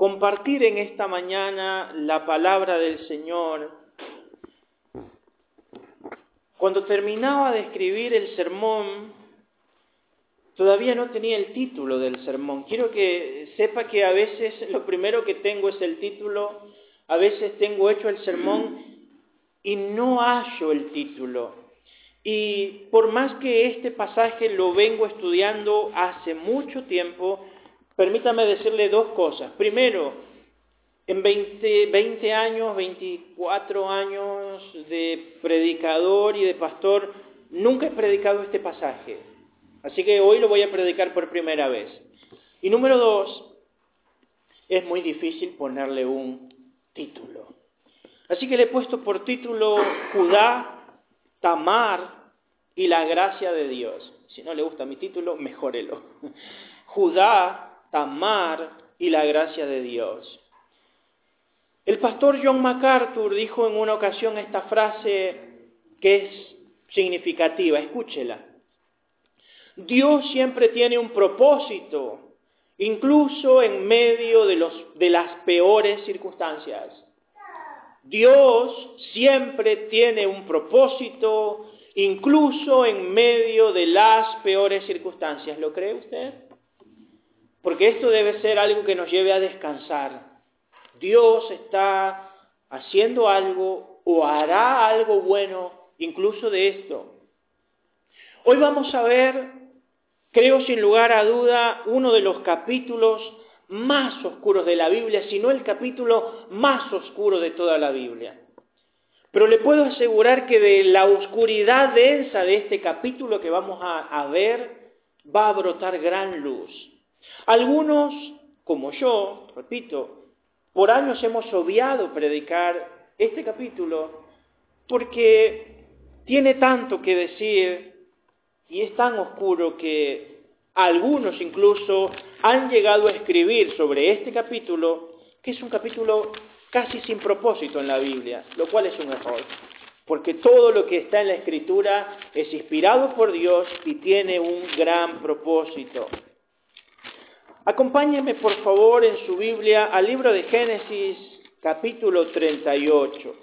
compartir en esta mañana la palabra del Señor. Cuando terminaba de escribir el sermón, todavía no tenía el título del sermón. Quiero que sepa que a veces lo primero que tengo es el título, a veces tengo hecho el sermón y no hallo el título. Y por más que este pasaje lo vengo estudiando hace mucho tiempo, permítame decirle dos cosas. Primero, en 20, 20 años, 24 años de predicador y de pastor, nunca he predicado este pasaje. Así que hoy lo voy a predicar por primera vez. Y número dos, es muy difícil ponerle un título. Así que le he puesto por título Judá Tamar y la gracia de Dios. Si no le gusta mi título, mejórelo. Judá, Tamar y la gracia de Dios. El pastor John MacArthur dijo en una ocasión esta frase que es significativa, escúchela. Dios siempre tiene un propósito, incluso en medio de, de las peores circunstancias. Dios siempre tiene un propósito, incluso en medio de las peores circunstancias. ¿Lo cree usted? Porque esto debe ser algo que nos lleve a descansar. Dios está haciendo algo o hará algo bueno incluso de esto. Hoy vamos a ver, creo sin lugar a duda, uno de los capítulos más oscuros de la Biblia, si no el capítulo más oscuro de toda la Biblia. Pero le puedo asegurar que de la oscuridad densa de este capítulo que vamos a, a ver, va a brotar gran luz. Algunos, como yo, repito, por años hemos obviado predicar este capítulo porque tiene tanto que decir y es tan oscuro que algunos incluso han llegado a escribir sobre este capítulo que es un capítulo casi sin propósito en la Biblia, lo cual es un error, porque todo lo que está en la Escritura es inspirado por Dios y tiene un gran propósito. Acompáñeme por favor en su Biblia al libro de Génesis capítulo 38.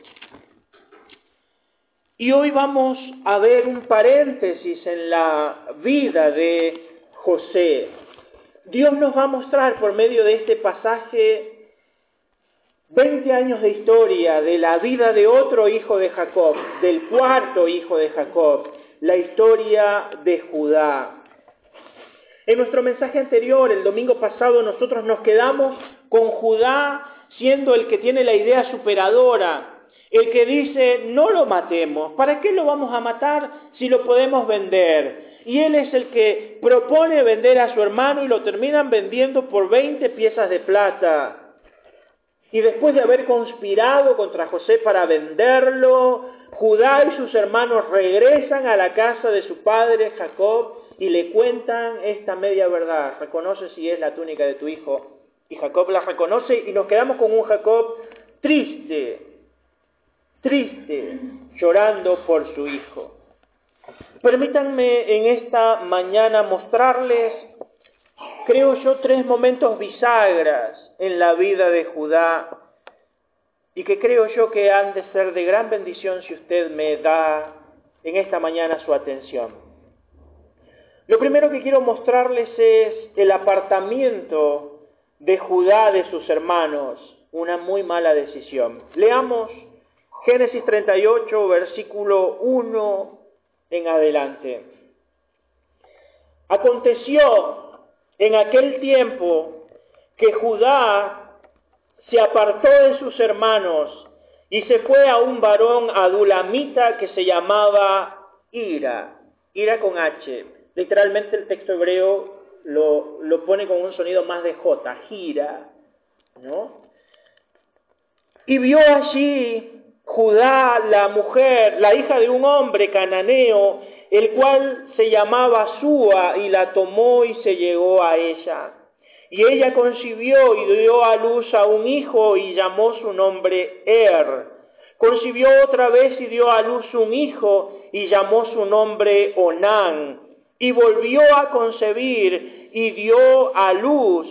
Y hoy vamos a ver un paréntesis en la vida de José. Dios nos va a mostrar por medio de este pasaje 20 años de historia de la vida de otro hijo de Jacob, del cuarto hijo de Jacob, la historia de Judá. En nuestro mensaje anterior, el domingo pasado, nosotros nos quedamos con Judá siendo el que tiene la idea superadora, el que dice, no lo matemos, ¿para qué lo vamos a matar si lo podemos vender? Y él es el que propone vender a su hermano y lo terminan vendiendo por 20 piezas de plata. Y después de haber conspirado contra José para venderlo, Judá y sus hermanos regresan a la casa de su padre Jacob y le cuentan esta media verdad. Reconoce si es la túnica de tu hijo. Y Jacob la reconoce y nos quedamos con un Jacob triste, triste, llorando por su hijo. Permítanme en esta mañana mostrarles, creo yo, tres momentos bisagras en la vida de Judá y que creo yo que han de ser de gran bendición si usted me da en esta mañana su atención. Lo primero que quiero mostrarles es el apartamiento de Judá de sus hermanos, una muy mala decisión. Leamos Génesis 38, versículo 1 en adelante. Aconteció en aquel tiempo que Judá se apartó de sus hermanos y se fue a un varón adulamita que se llamaba Ira, Ira con H. Literalmente el texto hebreo lo, lo pone con un sonido más de J, gira, ¿no? Y vio allí Judá, la mujer, la hija de un hombre cananeo, el cual se llamaba Súa, y la tomó y se llegó a ella. Y ella concibió y dio a luz a un hijo y llamó su nombre Er. Concibió otra vez y dio a luz un hijo y llamó su nombre Onán. Y volvió a concebir y dio a luz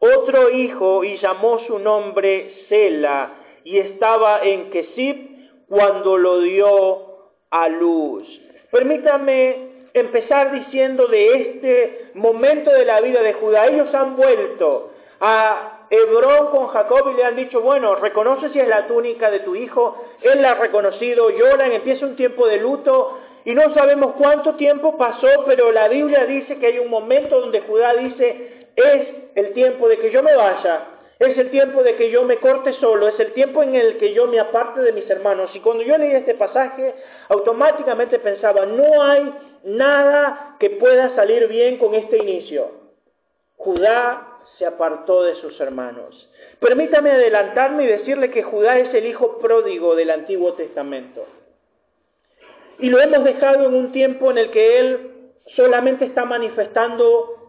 otro hijo y llamó su nombre Sela y estaba en Kesib cuando lo dio a luz. Permítame empezar diciendo de este momento de la vida de Judá. Ellos han vuelto a Hebrón con Jacob y le han dicho, bueno, reconoce si es la túnica de tu hijo. Él la ha reconocido, lloran, empieza un tiempo de luto y no sabemos cuánto tiempo pasó, pero la Biblia dice que hay un momento donde Judá dice, es el tiempo de que yo me vaya, es el tiempo de que yo me corte solo, es el tiempo en el que yo me aparte de mis hermanos. Y cuando yo leí este pasaje, automáticamente pensaba, no hay nada que pueda salir bien con este inicio. Judá se apartó de sus hermanos. Permítame adelantarme y decirle que Judá es el hijo pródigo del Antiguo Testamento. Y lo hemos dejado en un tiempo en el que él solamente está manifestando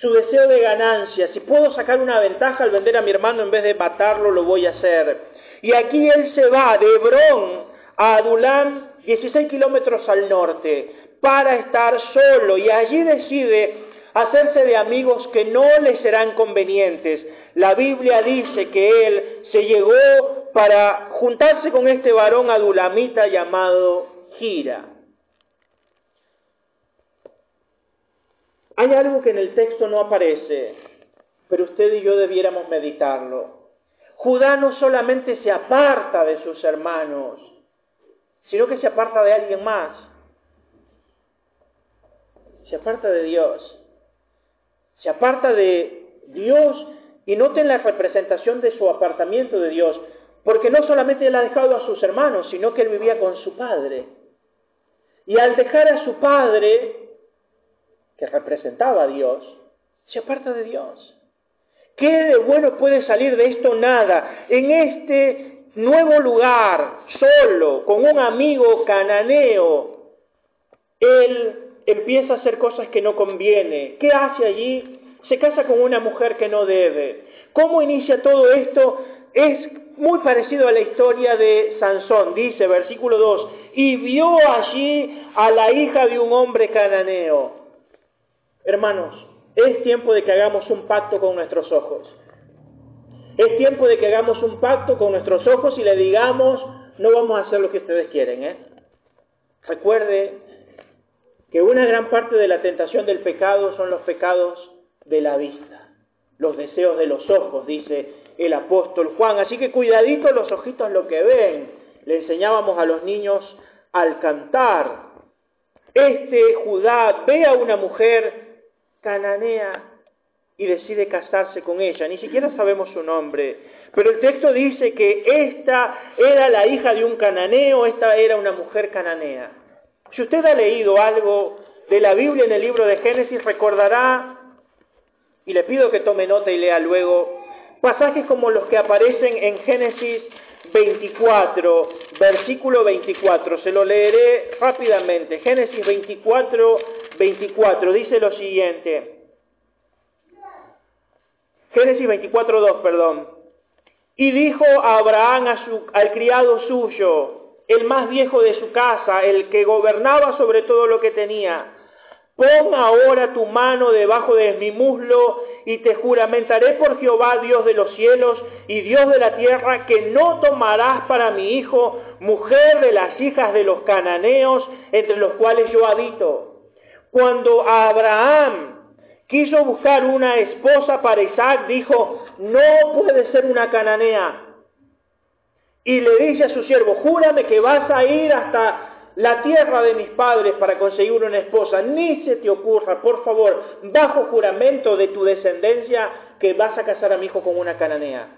su deseo de ganancia. Si puedo sacar una ventaja al vender a mi hermano en vez de matarlo, lo voy a hacer. Y aquí él se va de Hebrón a Adulam, 16 kilómetros al norte, para estar solo. Y allí decide hacerse de amigos que no le serán convenientes. La Biblia dice que él se llegó para juntarse con este varón adulamita llamado Gira. Hay algo que en el texto no aparece, pero usted y yo debiéramos meditarlo. Judá no solamente se aparta de sus hermanos, sino que se aparta de alguien más. Se aparta de Dios. Se aparta de Dios y noten la representación de su apartamiento de Dios, porque no solamente él ha dejado a sus hermanos, sino que él vivía con su padre. Y al dejar a su padre, que representaba a Dios, se aparta de Dios. ¿Qué de bueno puede salir de esto? Nada. En este nuevo lugar, solo, con un amigo cananeo, él empieza a hacer cosas que no conviene. ¿Qué hace allí? Se casa con una mujer que no debe. ¿Cómo inicia todo esto? Es muy parecido a la historia de Sansón, dice versículo 2, y vio allí a la hija de un hombre cananeo. Hermanos, es tiempo de que hagamos un pacto con nuestros ojos. Es tiempo de que hagamos un pacto con nuestros ojos y le digamos, no vamos a hacer lo que ustedes quieren. ¿eh? Recuerde que una gran parte de la tentación del pecado son los pecados de la vista, los deseos de los ojos, dice el apóstol Juan. Así que cuidadito los ojitos lo que ven. Le enseñábamos a los niños al cantar. Este Judá ve a una mujer cananea y decide casarse con ella. Ni siquiera sabemos su nombre. Pero el texto dice que esta era la hija de un cananeo, esta era una mujer cananea. Si usted ha leído algo de la Biblia en el libro de Génesis, recordará, y le pido que tome nota y lea luego, pasajes como los que aparecen en Génesis 24, versículo 24. Se lo leeré rápidamente. Génesis 24, 24 dice lo siguiente. Génesis 24, 2, perdón. Y dijo a Abraham al criado suyo, el más viejo de su casa, el que gobernaba sobre todo lo que tenía, Pon ahora tu mano debajo de mi muslo y te juramentaré por Jehová, Dios de los cielos y Dios de la tierra, que no tomarás para mi hijo mujer de las hijas de los cananeos entre los cuales yo habito. Cuando Abraham quiso buscar una esposa para Isaac, dijo, no puede ser una cananea. Y le dice a su siervo, júrame que vas a ir hasta la tierra de mis padres para conseguir una esposa, ni se te ocurra, por favor, bajo juramento de tu descendencia, que vas a casar a mi hijo con una cananea.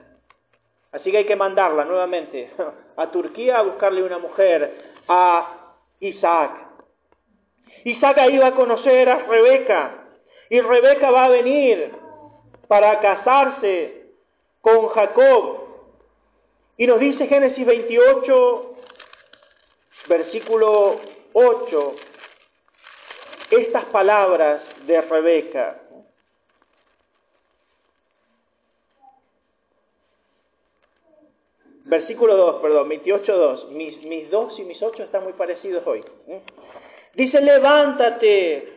Así que hay que mandarla nuevamente a Turquía a buscarle una mujer, a Isaac. Isaac iba a conocer a Rebeca y Rebeca va a venir para casarse con Jacob. Y nos dice Génesis 28, versículo 8, estas palabras de Rebeca. Versículo 2, perdón, 28, 2. Mis, mis 2 y mis 8 están muy parecidos hoy. ¿eh? Dice, levántate.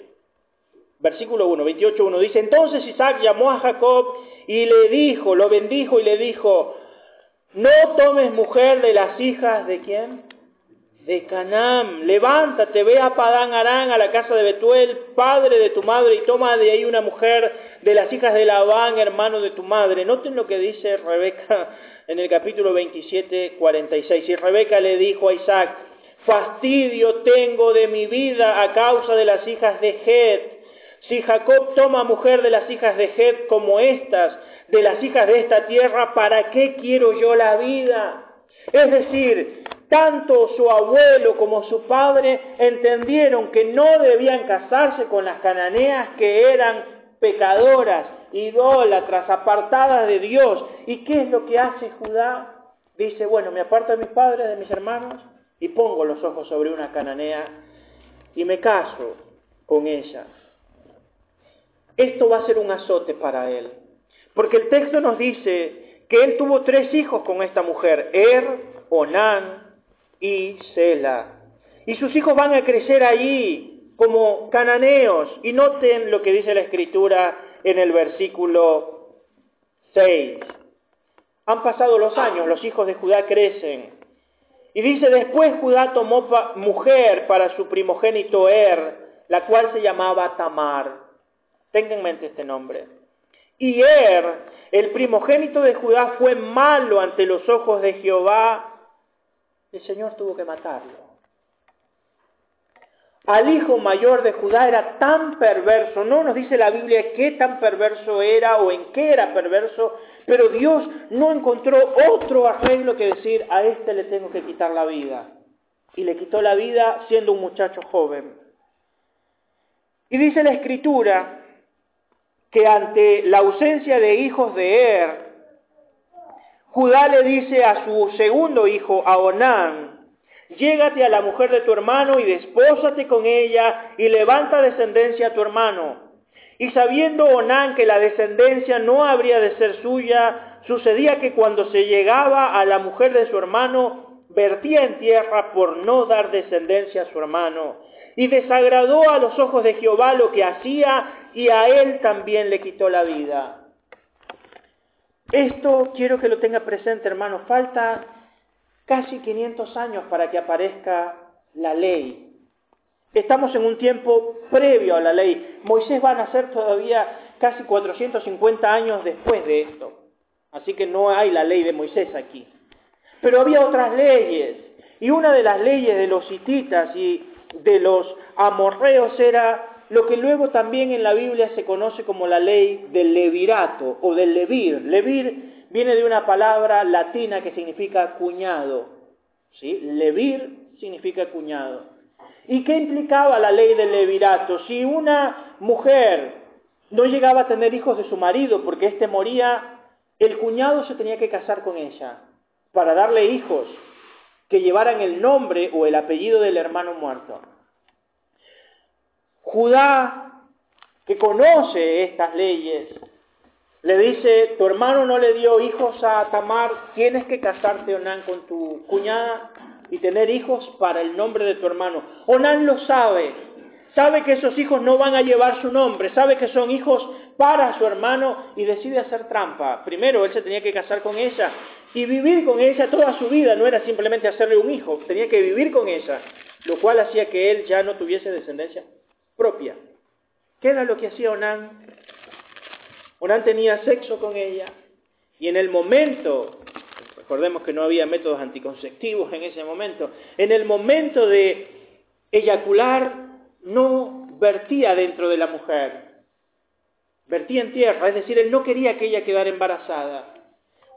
Versículo 1, 28, 1. Dice, entonces Isaac llamó a Jacob y le dijo, lo bendijo y le dijo, no tomes mujer de las hijas de quién? De Canaán. Levántate, ve a Padán Arán, a la casa de Betuel, padre de tu madre, y toma de ahí una mujer de las hijas de Labán, hermano de tu madre. Noten lo que dice Rebeca en el capítulo 27, 46. Y Rebeca le dijo a Isaac, fastidio tengo de mi vida a causa de las hijas de Het. Si Jacob toma mujer de las hijas de Het como estas, de las hijas de esta tierra, ¿para qué quiero yo la vida? Es decir, tanto su abuelo como su padre entendieron que no debían casarse con las cananeas que eran pecadoras, idólatras, apartadas de Dios. ¿Y qué es lo que hace Judá? Dice, bueno, me aparto de mis padres, de mis hermanos, y pongo los ojos sobre una cananea y me caso con ella. Esto va a ser un azote para él, porque el texto nos dice que él tuvo tres hijos con esta mujer, Er, Onán y Sela. Y sus hijos van a crecer allí como cananeos. Y noten lo que dice la escritura en el versículo 6. Han pasado los años, los hijos de Judá crecen. Y dice, después Judá tomó mujer para su primogénito Er, la cual se llamaba Tamar. Tenga en mente este nombre. Y Er, el primogénito de Judá, fue malo ante los ojos de Jehová. El Señor tuvo que matarlo. Al hijo mayor de Judá era tan perverso, no nos dice la Biblia qué tan perverso era o en qué era perverso, pero Dios no encontró otro arreglo que decir, a este le tengo que quitar la vida. Y le quitó la vida siendo un muchacho joven. Y dice la escritura que ante la ausencia de hijos de Er, Judá le dice a su segundo hijo, a Onán, llégate a la mujer de tu hermano y despósate con ella y levanta descendencia a tu hermano. Y sabiendo Onán que la descendencia no habría de ser suya, sucedía que cuando se llegaba a la mujer de su hermano, vertía en tierra por no dar descendencia a su hermano. Y desagradó a los ojos de Jehová lo que hacía y a él también le quitó la vida. Esto quiero que lo tenga presente, hermano. Falta casi 500 años para que aparezca la ley. Estamos en un tiempo previo a la ley. Moisés va a nacer todavía casi 450 años después de esto. Así que no hay la ley de Moisés aquí. Pero había otras leyes. Y una de las leyes de los hititas y de los amorreos era lo que luego también en la Biblia se conoce como la ley del levirato o del levir. Levir viene de una palabra latina que significa cuñado. Levir significa cuñado. ¿Y qué implicaba la ley del levirato? Si una mujer no llegaba a tener hijos de su marido porque éste moría, el cuñado se tenía que casar con ella para darle hijos que llevaran el nombre o el apellido del hermano muerto. Judá, que conoce estas leyes, le dice, tu hermano no le dio hijos a Tamar, tienes que casarte, Onán, con tu cuñada y tener hijos para el nombre de tu hermano. Onán lo sabe, sabe que esos hijos no van a llevar su nombre, sabe que son hijos para su hermano y decide hacer trampa. Primero, él se tenía que casar con ella y vivir con ella toda su vida, no era simplemente hacerle un hijo, tenía que vivir con ella, lo cual hacía que él ya no tuviese descendencia propia. ¿Qué era lo que hacía Onán? Onán tenía sexo con ella y en el momento, recordemos que no había métodos anticonceptivos en ese momento, en el momento de eyacular no vertía dentro de la mujer, vertía en tierra, es decir, él no quería que ella quedara embarazada.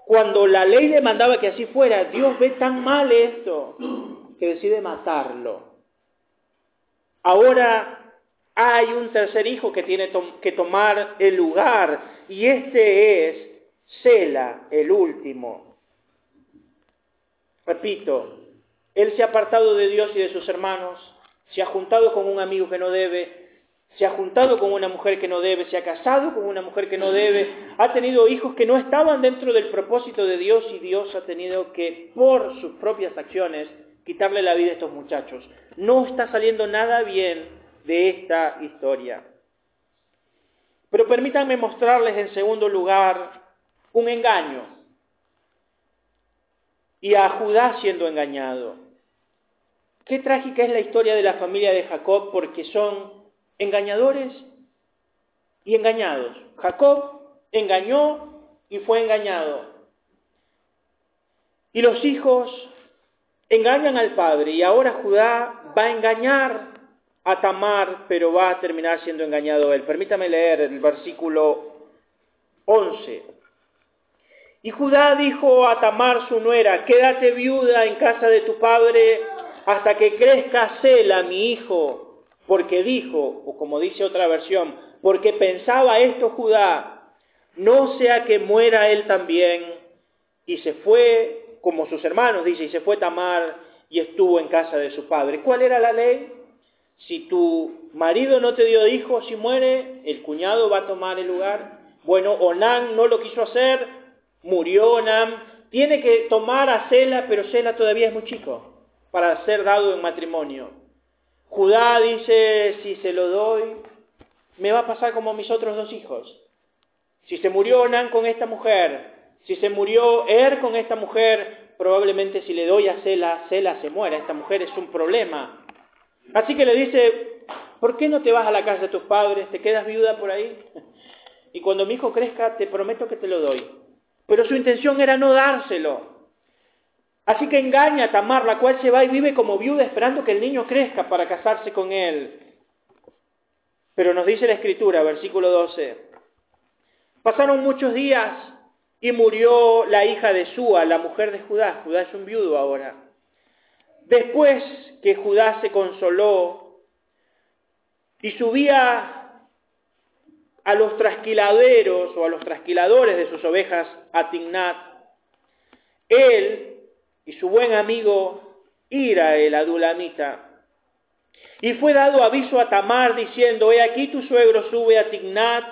Cuando la ley le mandaba que así fuera, Dios ve tan mal esto que decide matarlo. Ahora hay un tercer hijo que tiene que tomar el lugar y este es Sela, el último. Repito, él se ha apartado de Dios y de sus hermanos, se ha juntado con un amigo que no debe, se ha juntado con una mujer que no debe, se ha casado con una mujer que no debe, ha tenido hijos que no estaban dentro del propósito de Dios y Dios ha tenido que, por sus propias acciones, quitarle la vida a estos muchachos. No está saliendo nada bien de esta historia. Pero permítanme mostrarles en segundo lugar un engaño. Y a Judá siendo engañado. Qué trágica es la historia de la familia de Jacob porque son engañadores y engañados. Jacob engañó y fue engañado. Y los hijos engañan al padre y ahora Judá va a engañar a Tamar, pero va a terminar siendo engañado él. Permítame leer el versículo 11. Y Judá dijo a Tamar su nuera, quédate viuda en casa de tu padre hasta que crezca Sela, mi hijo, porque dijo, o como dice otra versión, porque pensaba esto Judá, no sea que muera él también, y se fue, como sus hermanos, dice, y se fue Tamar y estuvo en casa de su padre. ¿Cuál era la ley? Si tu marido no te dio hijos y muere, el cuñado va a tomar el lugar. Bueno, Onán no lo quiso hacer, murió Onán, tiene que tomar a Sela, pero Sela todavía es muy chico para ser dado en matrimonio. Judá dice, si se lo doy, me va a pasar como mis otros dos hijos. Si se murió Onán con esta mujer, si se murió Er con esta mujer, probablemente si le doy a Sela, Sela se muera. Esta mujer es un problema. Así que le dice, ¿por qué no te vas a la casa de tus padres? ¿Te quedas viuda por ahí? Y cuando mi hijo crezca, te prometo que te lo doy. Pero su intención era no dárselo. Así que engaña a Tamar, la cual se va y vive como viuda esperando que el niño crezca para casarse con él. Pero nos dice la escritura, versículo 12. Pasaron muchos días y murió la hija de Súa, la mujer de Judá. Judá es un viudo ahora. Después que Judá se consoló y subía a los trasquiladeros o a los trasquiladores de sus ovejas a Tignat, él y su buen amigo Ira el adulamita. Y fue dado aviso a Tamar diciendo, he aquí tu suegro sube a Tignat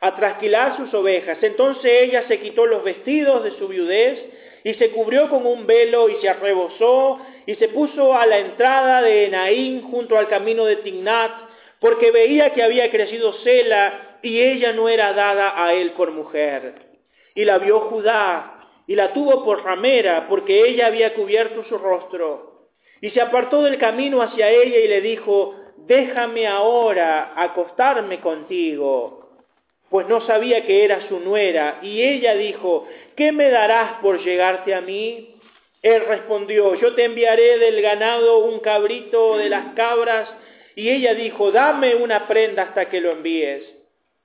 a trasquilar sus ovejas. Entonces ella se quitó los vestidos de su viudez y se cubrió con un velo y se arrebozó y se puso a la entrada de Enaín junto al camino de Tignat porque veía que había crecido Sela y ella no era dada a él por mujer. Y la vio Judá y la tuvo por ramera, porque ella había cubierto su rostro. Y se apartó del camino hacia ella y le dijo, déjame ahora acostarme contigo, pues no sabía que era su nuera. Y ella dijo, ¿qué me darás por llegarte a mí? Él respondió, yo te enviaré del ganado un cabrito de las cabras. Y ella dijo, dame una prenda hasta que lo envíes.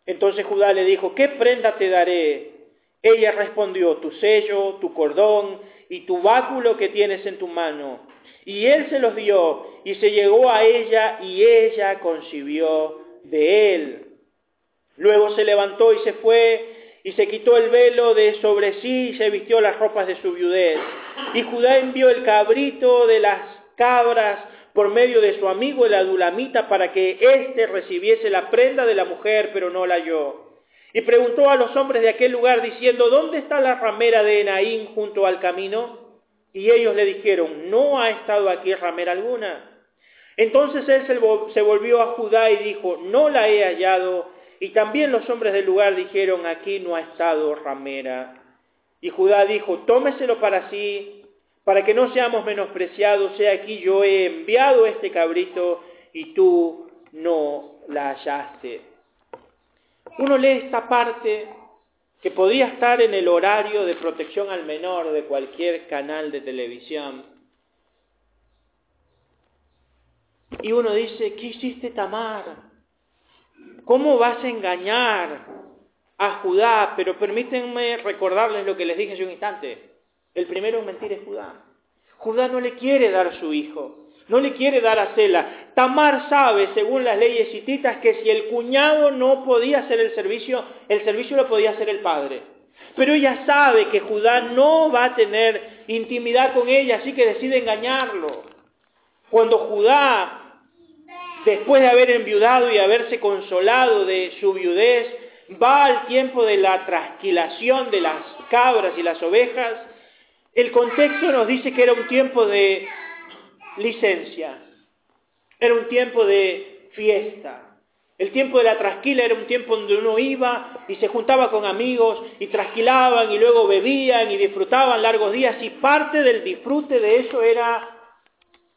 Entonces Judá le dijo, ¿qué prenda te daré? Ella respondió, tu sello, tu cordón y tu báculo que tienes en tu mano. Y él se los dio y se llegó a ella y ella concibió de él. Luego se levantó y se fue y se quitó el velo de sobre sí y se vistió las ropas de su viudez. Y Judá envió el cabrito de las cabras por medio de su amigo el adulamita para que éste recibiese la prenda de la mujer, pero no la halló. Y preguntó a los hombres de aquel lugar diciendo, ¿dónde está la ramera de Enaín junto al camino? Y ellos le dijeron, no ha estado aquí ramera alguna. Entonces él se volvió a Judá y dijo, no la he hallado. Y también los hombres del lugar dijeron, aquí no ha estado ramera. Y Judá dijo, tómeselo para sí, para que no seamos menospreciados, sea aquí yo he enviado este cabrito y tú no la hallaste. Uno lee esta parte que podía estar en el horario de protección al menor de cualquier canal de televisión. Y uno dice, ¿qué hiciste Tamar? ¿Cómo vas a engañar a Judá? Pero permítanme recordarles lo que les dije hace un instante. El primero en mentir es Judá. Judá no le quiere dar a su hijo no le quiere dar a Cela. Tamar sabe, según las leyes hititas, que si el cuñado no podía hacer el servicio, el servicio lo podía hacer el padre. Pero ella sabe que Judá no va a tener intimidad con ella, así que decide engañarlo. Cuando Judá, después de haber enviudado y haberse consolado de su viudez, va al tiempo de la trasquilación de las cabras y las ovejas, el contexto nos dice que era un tiempo de licencia. Era un tiempo de fiesta. El tiempo de la trasquila era un tiempo donde uno iba y se juntaba con amigos y trasquilaban y luego bebían y disfrutaban largos días y parte del disfrute de eso era,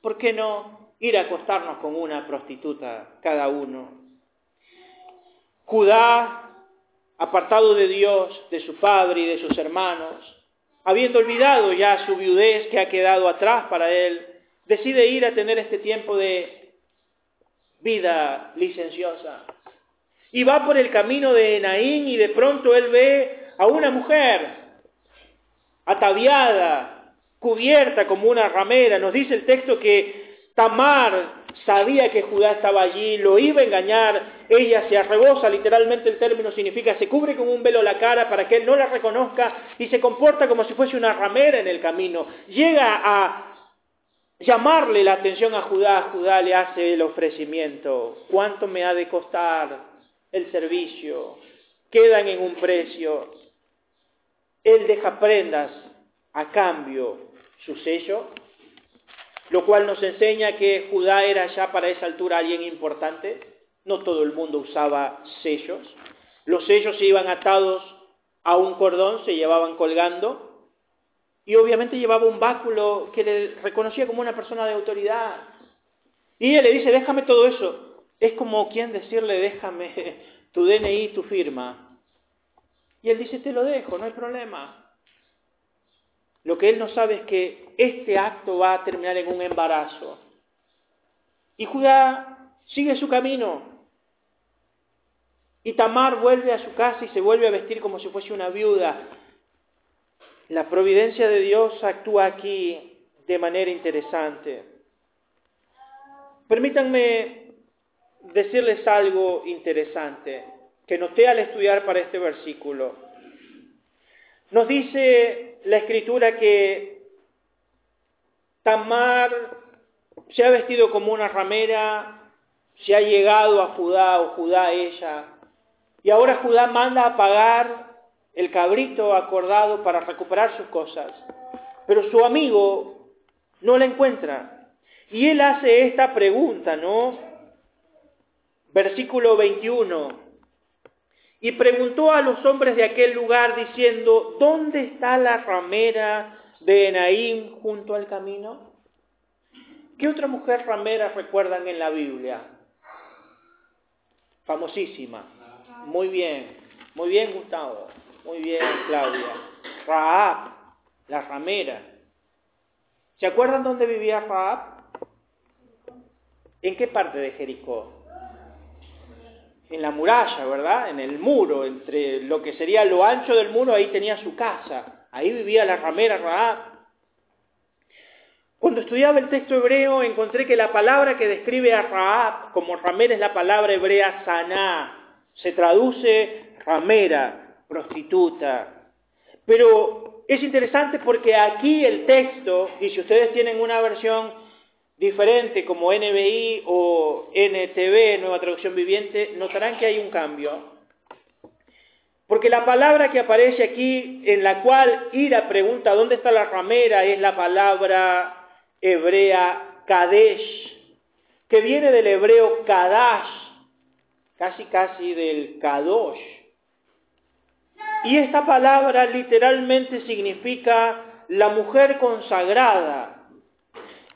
¿por qué no? Ir a acostarnos con una prostituta cada uno. Judá, apartado de Dios, de su padre y de sus hermanos, habiendo olvidado ya su viudez que ha quedado atrás para él, decide ir a tener este tiempo de vida licenciosa. Y va por el camino de Enaín y de pronto él ve a una mujer ataviada, cubierta como una ramera. Nos dice el texto que Tamar sabía que Judá estaba allí, lo iba a engañar, ella se arrebosa, literalmente el término significa se cubre con un velo la cara para que él no la reconozca y se comporta como si fuese una ramera en el camino. Llega a llamarle la atención a Judá, Judá le hace el ofrecimiento. ¿Cuánto me ha de costar el servicio? Quedan en un precio. Él deja prendas a cambio su sello, lo cual nos enseña que Judá era ya para esa altura alguien importante. No todo el mundo usaba sellos. Los sellos se iban atados a un cordón, se llevaban colgando, y obviamente llevaba un báculo que le reconocía como una persona de autoridad. Y ella le dice, déjame todo eso. Es como quien decirle, déjame tu DNI tu firma. Y él dice, te lo dejo, no hay problema. Lo que él no sabe es que este acto va a terminar en un embarazo. Y Judá sigue su camino. Y Tamar vuelve a su casa y se vuelve a vestir como si fuese una viuda. La providencia de Dios actúa aquí de manera interesante. Permítanme decirles algo interesante que noté al estudiar para este versículo. Nos dice la escritura que Tamar se ha vestido como una ramera, se ha llegado a Judá o Judá a ella, y ahora Judá manda a pagar el cabrito acordado para recuperar sus cosas. Pero su amigo no la encuentra. Y él hace esta pregunta, ¿no? Versículo 21. Y preguntó a los hombres de aquel lugar diciendo, ¿dónde está la ramera de Enaim junto al camino? ¿Qué otra mujer ramera recuerdan en la Biblia? Famosísima. Muy bien, muy bien Gustavo. Muy bien, Claudia. Raab, la ramera. ¿Se acuerdan dónde vivía Raab? ¿En qué parte de Jericó? En la muralla, ¿verdad? En el muro, entre lo que sería lo ancho del muro, ahí tenía su casa. Ahí vivía la ramera Raab. Cuando estudiaba el texto hebreo encontré que la palabra que describe a Raab como ramera es la palabra hebrea saná. Se traduce ramera prostituta. Pero es interesante porque aquí el texto, y si ustedes tienen una versión diferente como NBI o NTV, Nueva Traducción Viviente, notarán que hay un cambio. Porque la palabra que aparece aquí, en la cual Ira pregunta dónde está la ramera, es la palabra hebrea Kadesh, que viene del hebreo Kadash, casi casi del Kadosh, y esta palabra literalmente significa la mujer consagrada.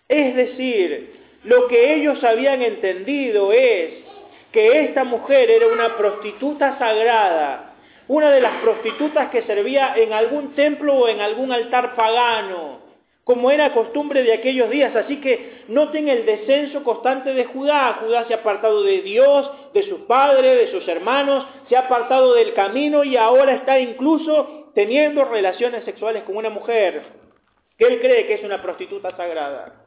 Es decir, lo que ellos habían entendido es que esta mujer era una prostituta sagrada, una de las prostitutas que servía en algún templo o en algún altar pagano, como era costumbre de aquellos días. Así que noten el descenso constante de Judá. Judá se ha apartado de Dios, de sus padres, de sus hermanos, se ha apartado del camino y ahora está incluso teniendo relaciones sexuales con una mujer que él cree que es una prostituta sagrada.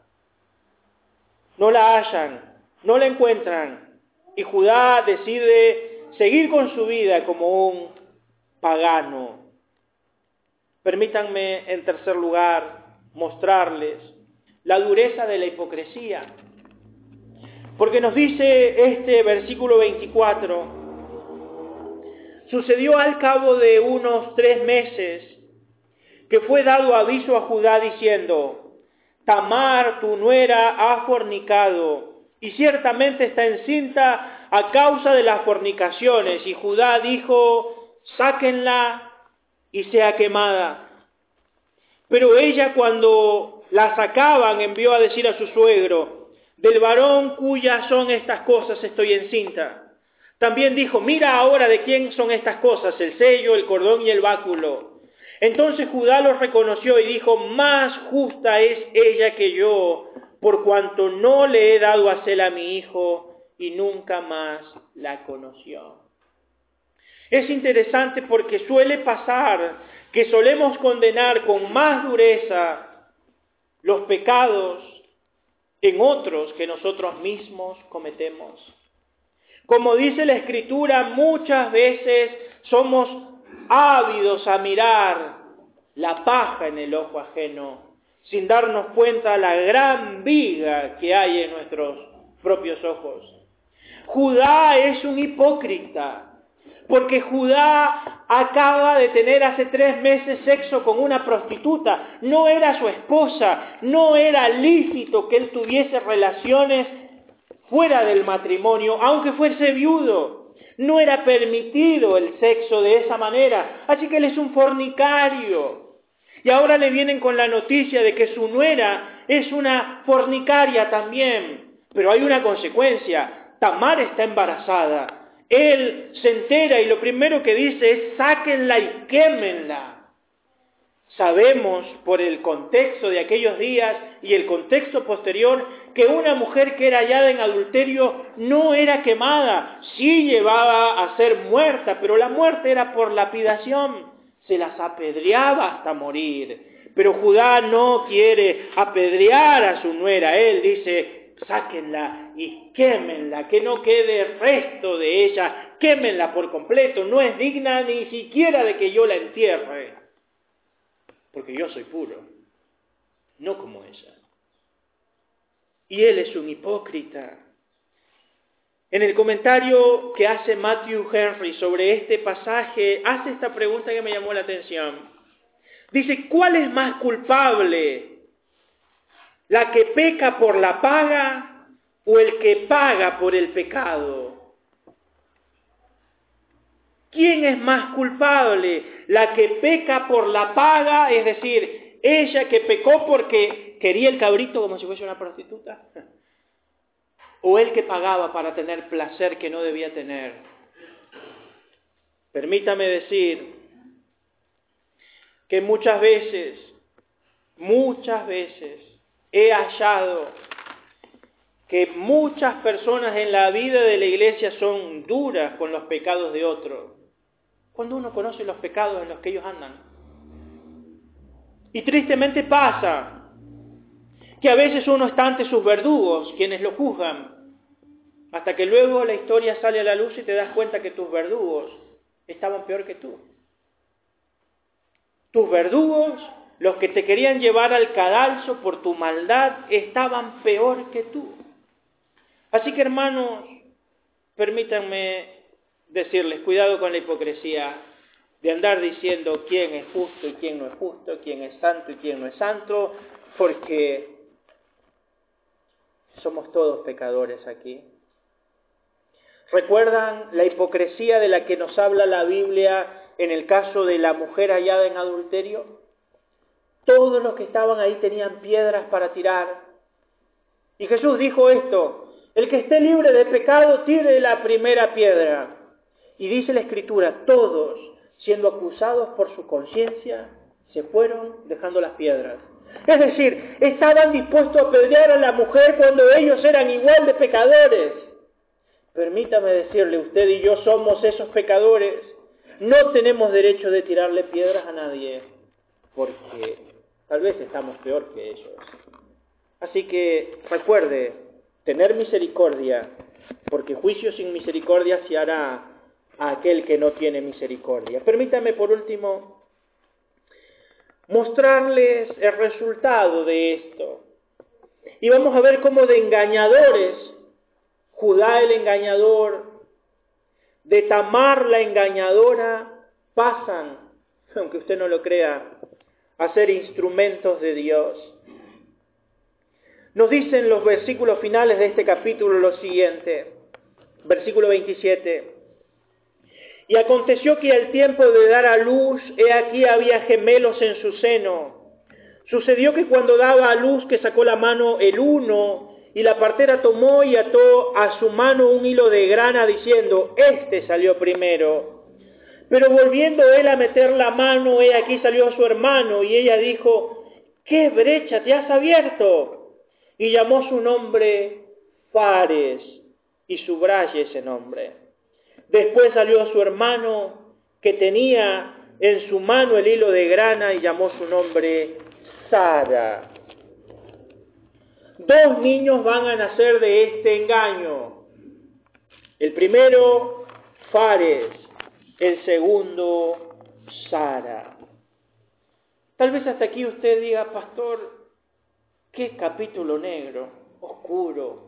No la hallan, no la encuentran y Judá decide seguir con su vida como un pagano. Permítanme en tercer lugar mostrarles la dureza de la hipocresía. Porque nos dice este versículo 24, sucedió al cabo de unos tres meses que fue dado aviso a Judá diciendo, Tamar, tu nuera, ha fornicado y ciertamente está encinta a causa de las fornicaciones. Y Judá dijo, sáquenla y sea quemada. Pero ella cuando la sacaban envió a decir a su suegro, del varón cuyas son estas cosas estoy encinta. También dijo, mira ahora de quién son estas cosas, el sello, el cordón y el báculo. Entonces Judá los reconoció y dijo, más justa es ella que yo, por cuanto no le he dado a cel a mi hijo y nunca más la conoció. Es interesante porque suele pasar que solemos condenar con más dureza los pecados en otros que nosotros mismos cometemos. Como dice la Escritura, muchas veces somos ávidos a mirar la paja en el ojo ajeno, sin darnos cuenta la gran viga que hay en nuestros propios ojos. Judá es un hipócrita, porque Judá acaba de tener hace tres meses sexo con una prostituta, no era su esposa, no era lícito que él tuviese relaciones fuera del matrimonio, aunque fuese viudo. No era permitido el sexo de esa manera, así que él es un fornicario. Y ahora le vienen con la noticia de que su nuera es una fornicaria también. Pero hay una consecuencia. Tamar está embarazada. Él se entera y lo primero que dice es sáquenla y quémenla. Sabemos por el contexto de aquellos días y el contexto posterior que una mujer que era hallada en adulterio no era quemada, sí llevaba a ser muerta, pero la muerte era por lapidación, se las apedreaba hasta morir. Pero Judá no quiere apedrear a su nuera, él dice, sáquenla y quémenla, que no quede resto de ella, quémenla por completo, no es digna ni siquiera de que yo la entierre, porque yo soy puro, no como ella. Y él es un hipócrita. En el comentario que hace Matthew Henry sobre este pasaje, hace esta pregunta que me llamó la atención. Dice, ¿cuál es más culpable? ¿La que peca por la paga o el que paga por el pecado? ¿Quién es más culpable? ¿La que peca por la paga, es decir, ella que pecó porque quería el cabrito como si fuese una prostituta? ¿O el que pagaba para tener placer que no debía tener? Permítame decir que muchas veces, muchas veces he hallado que muchas personas en la vida de la iglesia son duras con los pecados de otros, cuando uno conoce los pecados en los que ellos andan. Y tristemente pasa que a veces uno está ante sus verdugos, quienes lo juzgan, hasta que luego la historia sale a la luz y te das cuenta que tus verdugos estaban peor que tú. Tus verdugos, los que te querían llevar al cadalso por tu maldad, estaban peor que tú. Así que hermanos, permítanme decirles, cuidado con la hipocresía de andar diciendo quién es justo y quién no es justo, quién es santo y quién no es santo, porque somos todos pecadores aquí. ¿Recuerdan la hipocresía de la que nos habla la Biblia en el caso de la mujer hallada en adulterio? Todos los que estaban ahí tenían piedras para tirar. Y Jesús dijo esto, el que esté libre de pecado tire la primera piedra. Y dice la Escritura, todos, siendo acusados por su conciencia, se fueron dejando las piedras. Es decir, estaban dispuestos a apedrear a la mujer cuando ellos eran igual de pecadores. Permítame decirle, usted y yo somos esos pecadores. No tenemos derecho de tirarle piedras a nadie, porque tal vez estamos peor que ellos. Así que recuerde, tener misericordia, porque juicio sin misericordia se hará a aquel que no tiene misericordia. Permítame por último mostrarles el resultado de esto. Y vamos a ver cómo de engañadores, Judá el engañador, de Tamar la engañadora, pasan, aunque usted no lo crea, a ser instrumentos de Dios. Nos dicen los versículos finales de este capítulo lo siguiente. Versículo 27. Y aconteció que al tiempo de dar a luz, he aquí había gemelos en su seno. Sucedió que cuando daba a luz que sacó la mano el uno, y la partera tomó y ató a su mano un hilo de grana diciendo, este salió primero. Pero volviendo él a meter la mano, he aquí salió su hermano, y ella dijo, ¿qué brecha te has abierto? Y llamó su nombre Fares, y subraye ese nombre. Después salió su hermano, que tenía en su mano el hilo de grana, y llamó su nombre Sara. Dos niños van a nacer de este engaño. El primero, Fares. El segundo, Sara. Tal vez hasta aquí usted diga, pastor, qué capítulo negro, oscuro,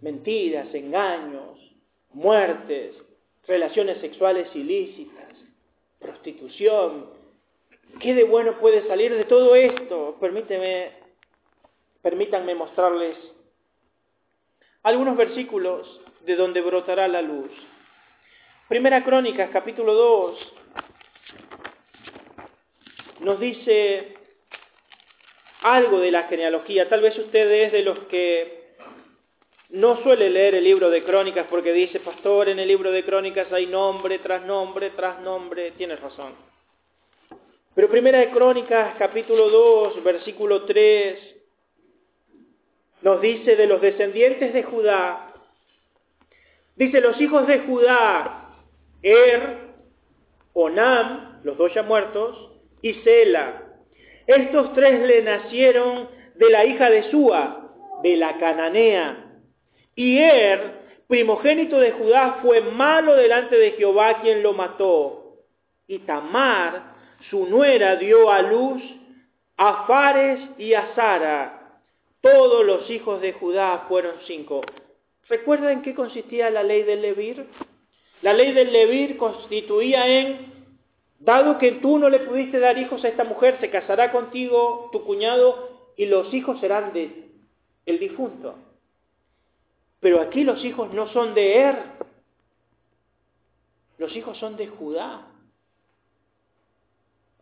mentiras, engaños, muertes, relaciones sexuales ilícitas, prostitución, ¿Qué de bueno puede salir de todo esto? Permíteme, permítanme mostrarles algunos versículos de donde brotará la luz. Primera Crónicas, capítulo 2, nos dice algo de la genealogía. Tal vez usted es de los que no suele leer el libro de Crónicas porque dice, pastor, en el libro de Crónicas hay nombre tras nombre tras nombre. Tienes razón. Pero Primera de Crónicas, capítulo 2, versículo 3, nos dice de los descendientes de Judá, dice los hijos de Judá, Er, Onam, los dos ya muertos, y Sela. Estos tres le nacieron de la hija de Súa, de la cananea. Y Er, primogénito de Judá, fue malo delante de Jehová quien lo mató. Y Tamar, su nuera dio a luz a Fares y a Sara. Todos los hijos de Judá fueron cinco. ¿Recuerdan en qué consistía la ley del Levir? La ley del Levir constituía en, dado que tú no le pudiste dar hijos a esta mujer, se casará contigo tu cuñado y los hijos serán de el difunto. Pero aquí los hijos no son de Er, los hijos son de Judá.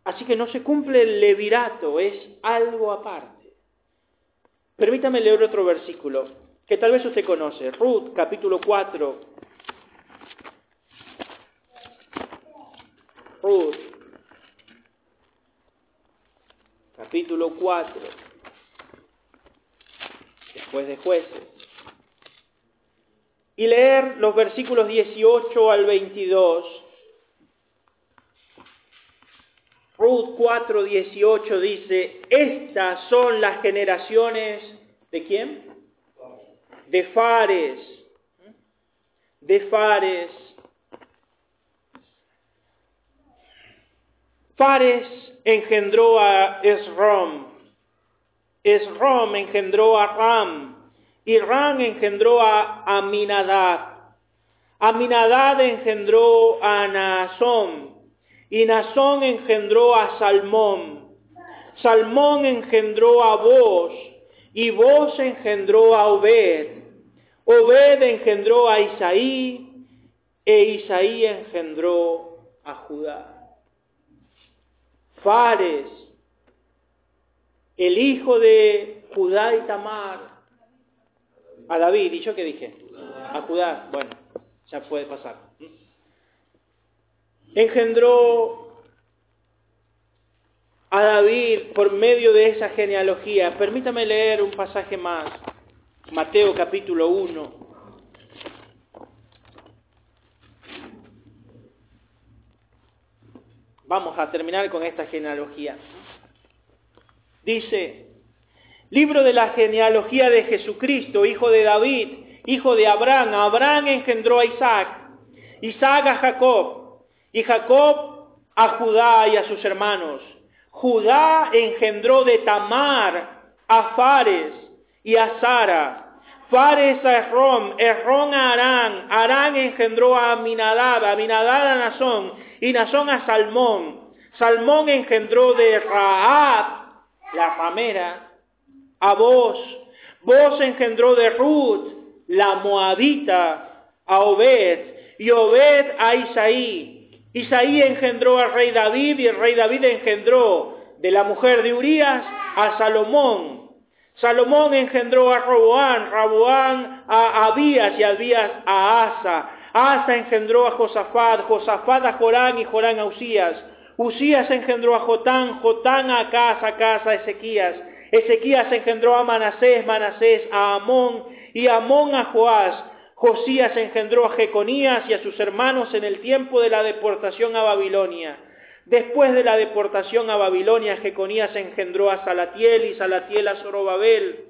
Así que no se cumple el levirato, es algo aparte. Permítame leer otro versículo que tal vez usted conoce. Ruth, capítulo 4. Ruth, capítulo 4. Después de jueces. Y leer los versículos 18 al 22 Ruth 4:18 dice, estas son las generaciones de quién? De Fares. De Fares. Fares engendró a Esrom. Esrom engendró a Ram. Ram engendró a Aminadab. Aminadab engendró a Naasón. Y Nazón engendró a Salmón. Salmón engendró a Boz. Y Boz engendró a Obed. Obed engendró a Isaí. E Isaí engendró a Judá. Fares, el hijo de Judá y Tamar, a David, ¿y yo qué dije? A bueno, ya puede pasar engendró a David por medio de esa genealogía. Permítame leer un pasaje más. Mateo capítulo 1. Vamos a terminar con esta genealogía. Dice, libro de la genealogía de Jesucristo, hijo de David, hijo de Abraham. Abraham engendró a Isaac, Isaac a Jacob, y Jacob a Judá y a sus hermanos. Judá engendró de Tamar a Fares y a Sara. Fares a Errón, Errón a Arán, Arán engendró a Aminadab, Aminadab a Nazón, y Nazón a Salmón. Salmón engendró de Raab, la ramera, a Vos. Vos engendró de Ruth, la moabita, a Obed, y Obed a Isaí. Isaí engendró al rey David, y el rey David engendró de la mujer de Urías a Salomón. Salomón engendró a Roboán, Roboán a Abías y Abías a Asa. Asa engendró a Josafat, Josafat a Jorán y Jorán a Usías. Usías engendró a Jotán, Jotán a Acaz, Acaz a Ezequías. Ezequías engendró a Manasés, Manasés a Amón y Amón a Joás. Josías engendró a Jeconías y a sus hermanos en el tiempo de la deportación a Babilonia. Después de la deportación a Babilonia, Jeconías engendró a Salatiel y Salatiel a Zorobabel.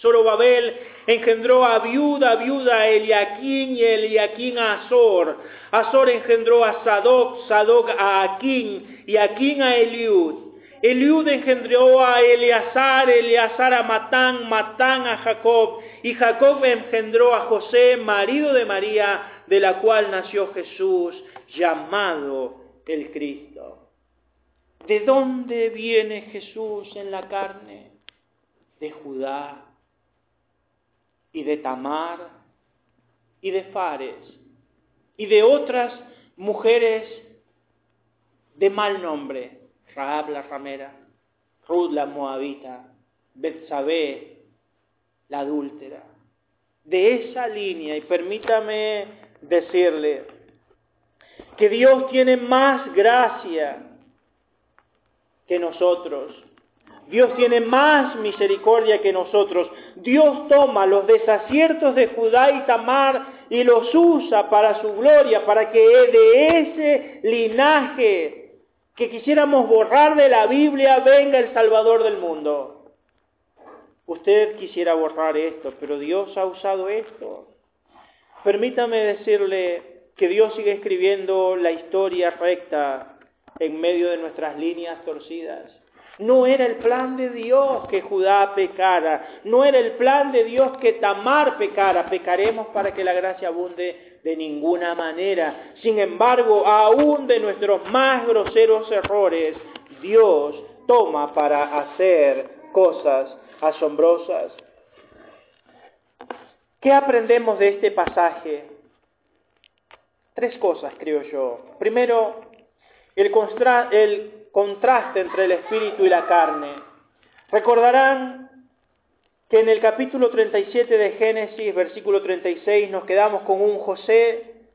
Zorobabel engendró a viuda, viuda a Eliaquín y Eliaquín a Azor. Azor engendró a Sadoc, Sadoc a Aquín y Aquín a Eliud. Eliud engendró a Eleazar, Eleazar a Matán, Matán a Jacob, y Jacob engendró a José, marido de María, de la cual nació Jesús, llamado el Cristo. ¿De dónde viene Jesús en la carne? De Judá y de Tamar y de Fares y de otras mujeres de mal nombre, Raab la ramera, Ruth la moabita, Betsabé la adúltera. De esa línea, y permítame decirle, que Dios tiene más gracia que nosotros. Dios tiene más misericordia que nosotros. Dios toma los desaciertos de Judá y Tamar y los usa para su gloria, para que de ese linaje que quisiéramos borrar de la Biblia venga el Salvador del mundo. Usted quisiera borrar esto, pero Dios ha usado esto. Permítame decirle, que Dios sigue escribiendo la historia recta en medio de nuestras líneas torcidas. No era el plan de Dios que Judá pecara, no era el plan de Dios que Tamar pecara, pecaremos para que la gracia abunde de ninguna manera. Sin embargo, aún de nuestros más groseros errores, Dios toma para hacer cosas asombrosas. ¿Qué aprendemos de este pasaje? Tres cosas, creo yo. Primero, el, el contraste entre el espíritu y la carne. Recordarán que en el capítulo 37 de Génesis, versículo 36, nos quedamos con un José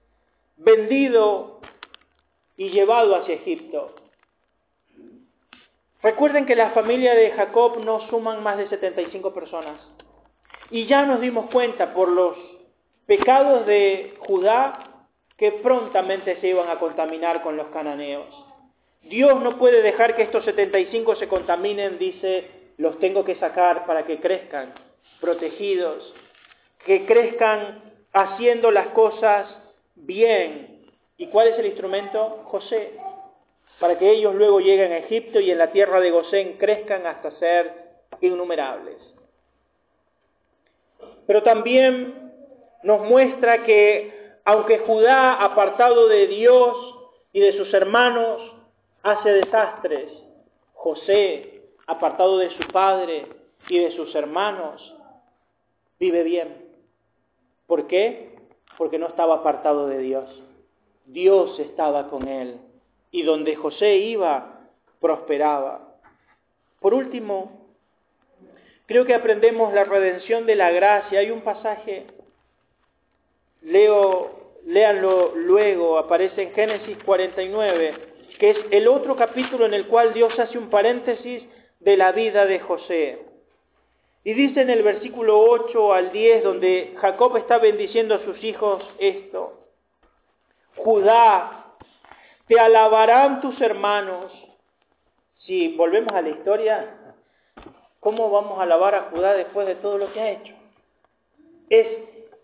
vendido y llevado hacia Egipto. Recuerden que la familia de Jacob no suman más de 75 personas. Y ya nos dimos cuenta por los pecados de Judá que prontamente se iban a contaminar con los cananeos. Dios no puede dejar que estos 75 se contaminen, dice, los tengo que sacar para que crezcan protegidos, que crezcan haciendo las cosas bien. ¿Y cuál es el instrumento? José, para que ellos luego lleguen a Egipto y en la tierra de Gosén crezcan hasta ser innumerables. Pero también nos muestra que aunque Judá, apartado de Dios y de sus hermanos, hace desastres, José, apartado de su padre y de sus hermanos, vive bien. ¿Por qué? Porque no estaba apartado de Dios. Dios estaba con él. Y donde José iba, prosperaba. Por último, creo que aprendemos la redención de la gracia. Hay un pasaje, leo léanlo luego, aparece en Génesis 49, que es el otro capítulo en el cual Dios hace un paréntesis de la vida de José. Y dice en el versículo 8 al 10, donde Jacob está bendiciendo a sus hijos esto, Judá, te alabarán tus hermanos. Si volvemos a la historia, ¿cómo vamos a alabar a Judá después de todo lo que ha hecho? Es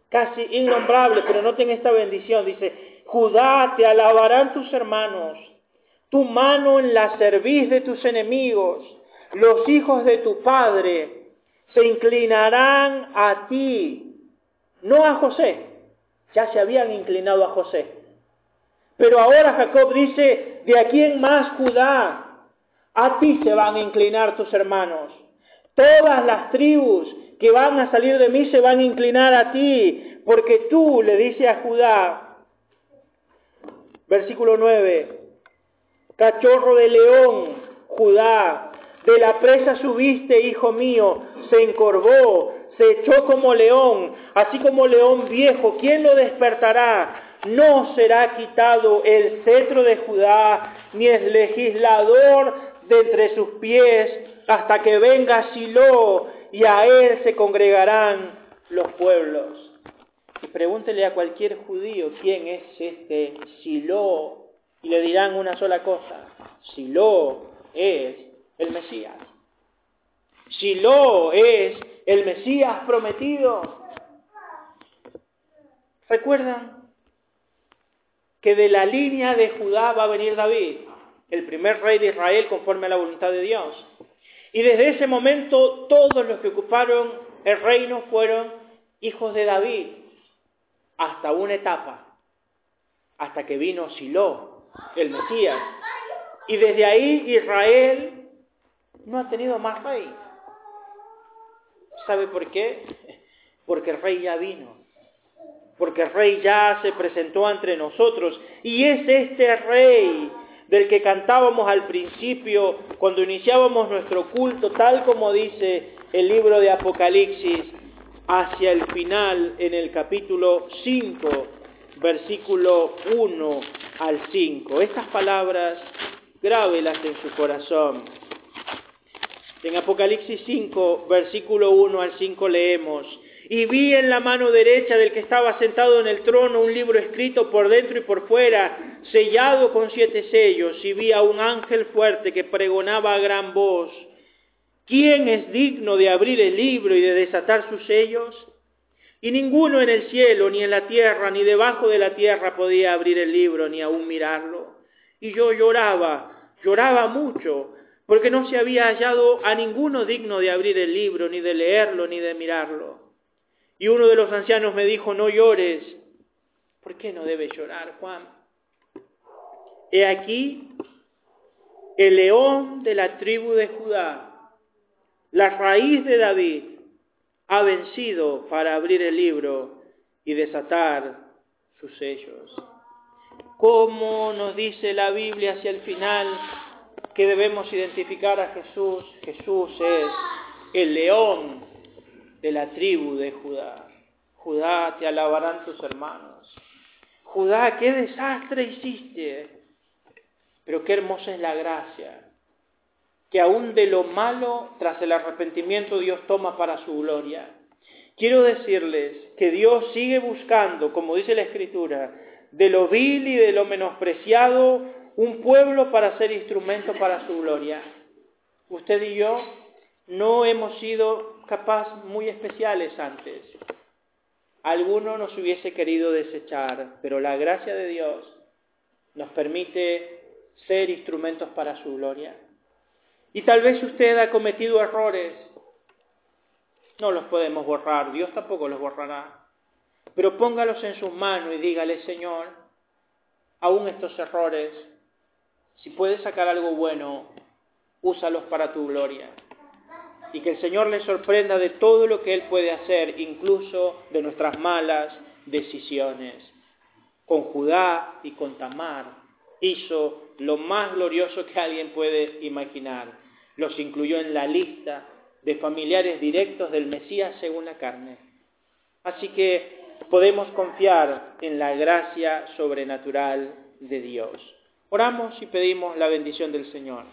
casi innombrable, pero noten esta bendición. Dice, Judá, te alabarán tus hermanos, tu mano en la cerviz de tus enemigos, los hijos de tu padre se inclinarán a ti, no a José, ya se habían inclinado a José. Pero ahora Jacob dice, de aquí en más Judá, a ti se van a inclinar tus hermanos. Todas las tribus que van a salir de mí se van a inclinar a ti, porque tú, le dice a Judá, versículo 9, cachorro de león, Judá, de la presa subiste, hijo mío, se encorvó, se echó como león, así como león viejo, ¿quién lo despertará? No será quitado el cetro de Judá, ni el legislador de entre sus pies, hasta que venga Silo, y a él se congregarán los pueblos. Y pregúntele a cualquier judío quién es este Silo, y le dirán una sola cosa, Silo es el Mesías. Silo es el Mesías prometido. ¿Recuerdan? Que de la línea de Judá va a venir David, el primer rey de Israel conforme a la voluntad de Dios. Y desde ese momento todos los que ocuparon el reino fueron hijos de David, hasta una etapa, hasta que vino Silo, el Mesías. Y desde ahí Israel no ha tenido más rey. ¿Sabe por qué? Porque el rey ya vino. Porque el rey ya se presentó entre nosotros. Y es este rey del que cantábamos al principio cuando iniciábamos nuestro culto, tal como dice el libro de Apocalipsis, hacia el final en el capítulo 5, versículo 1 al 5. Estas palabras grábelas en su corazón. En Apocalipsis 5, versículo 1 al 5 leemos, y vi en la mano derecha del que estaba sentado en el trono un libro escrito por dentro y por fuera, sellado con siete sellos, y vi a un ángel fuerte que pregonaba a gran voz, ¿quién es digno de abrir el libro y de desatar sus sellos? Y ninguno en el cielo, ni en la tierra, ni debajo de la tierra podía abrir el libro, ni aún mirarlo. Y yo lloraba, lloraba mucho, porque no se había hallado a ninguno digno de abrir el libro, ni de leerlo, ni de mirarlo. Y uno de los ancianos me dijo, no llores. ¿Por qué no debes llorar, Juan? He aquí el león de la tribu de Judá, la raíz de David, ha vencido para abrir el libro y desatar sus sellos. ¿Cómo nos dice la Biblia hacia el final que debemos identificar a Jesús? Jesús es el león de la tribu de Judá. Judá, te alabarán tus hermanos. Judá, qué desastre hiciste. Pero qué hermosa es la gracia. Que aún de lo malo, tras el arrepentimiento, Dios toma para su gloria. Quiero decirles que Dios sigue buscando, como dice la Escritura, de lo vil y de lo menospreciado, un pueblo para ser instrumento para su gloria. Usted y yo no hemos sido capaz muy especiales antes. Alguno nos hubiese querido desechar, pero la gracia de Dios nos permite ser instrumentos para su gloria. Y tal vez usted ha cometido errores, no los podemos borrar, Dios tampoco los borrará. Pero póngalos en sus manos y dígale, Señor, aún estos errores, si puedes sacar algo bueno, úsalos para tu gloria y que el Señor le sorprenda de todo lo que Él puede hacer, incluso de nuestras malas decisiones. Con Judá y con Tamar hizo lo más glorioso que alguien puede imaginar. Los incluyó en la lista de familiares directos del Mesías según la carne. Así que podemos confiar en la gracia sobrenatural de Dios. Oramos y pedimos la bendición del Señor.